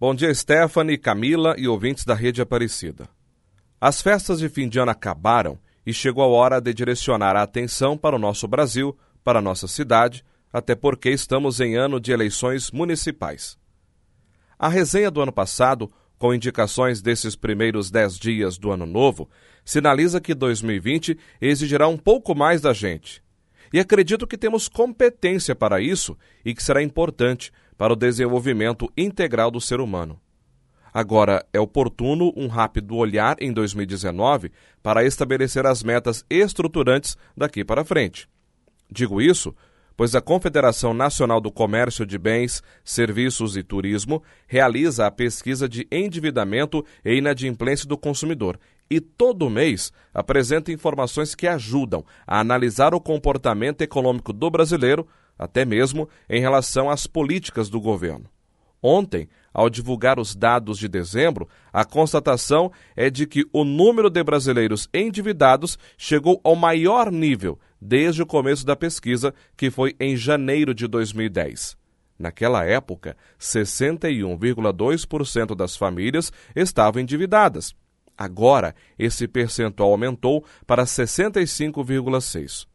Bom dia, Stephanie, Camila e ouvintes da Rede Aparecida. As festas de fim de ano acabaram e chegou a hora de direcionar a atenção para o nosso Brasil, para a nossa cidade, até porque estamos em ano de eleições municipais. A resenha do ano passado, com indicações desses primeiros dez dias do ano novo, sinaliza que 2020 exigirá um pouco mais da gente. E acredito que temos competência para isso e que será importante para o desenvolvimento integral do ser humano. Agora, é oportuno um rápido olhar em 2019 para estabelecer as metas estruturantes daqui para frente. Digo isso pois a Confederação Nacional do Comércio de Bens, Serviços e Turismo realiza a pesquisa de endividamento e inadimplência do consumidor e todo mês apresenta informações que ajudam a analisar o comportamento econômico do brasileiro até mesmo em relação às políticas do governo. Ontem, ao divulgar os dados de dezembro, a constatação é de que o número de brasileiros endividados chegou ao maior nível desde o começo da pesquisa, que foi em janeiro de 2010. Naquela época, 61,2% das famílias estavam endividadas. Agora, esse percentual aumentou para 65,6%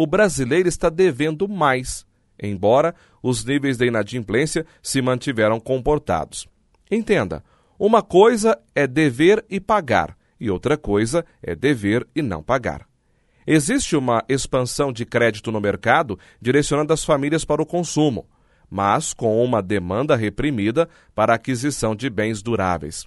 o brasileiro está devendo mais, embora os níveis de inadimplência se mantiveram comportados. Entenda, uma coisa é dever e pagar, e outra coisa é dever e não pagar. Existe uma expansão de crédito no mercado direcionando as famílias para o consumo, mas com uma demanda reprimida para a aquisição de bens duráveis.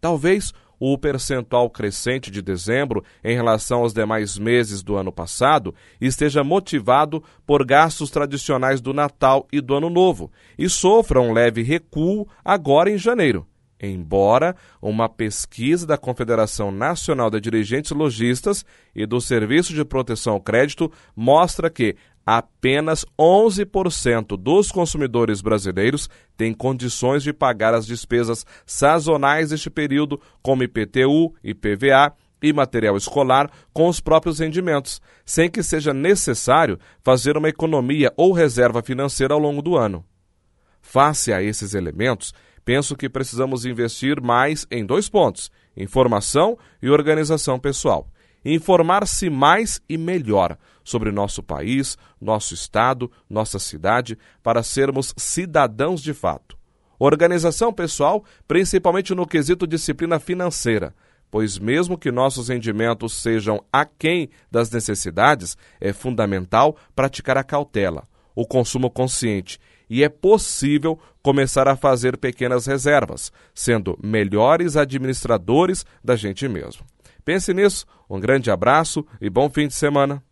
Talvez o percentual crescente de dezembro em relação aos demais meses do ano passado esteja motivado por gastos tradicionais do Natal e do Ano Novo e sofra um leve recuo agora em janeiro. Embora uma pesquisa da Confederação Nacional de Dirigentes Logistas e do Serviço de Proteção ao Crédito mostra que apenas 11% dos consumidores brasileiros têm condições de pagar as despesas sazonais deste período, como IPTU, IPVA e material escolar, com os próprios rendimentos, sem que seja necessário fazer uma economia ou reserva financeira ao longo do ano. Face a esses elementos, penso que precisamos investir mais em dois pontos: informação e organização pessoal informar-se mais e melhor sobre nosso país, nosso estado, nossa cidade, para sermos cidadãos de fato. Organização pessoal, principalmente no quesito disciplina financeira, pois, mesmo que nossos rendimentos sejam aquém das necessidades, é fundamental praticar a cautela, o consumo consciente e é possível começar a fazer pequenas reservas, sendo melhores administradores da gente mesmo. Pense nisso, um grande abraço e bom fim de semana.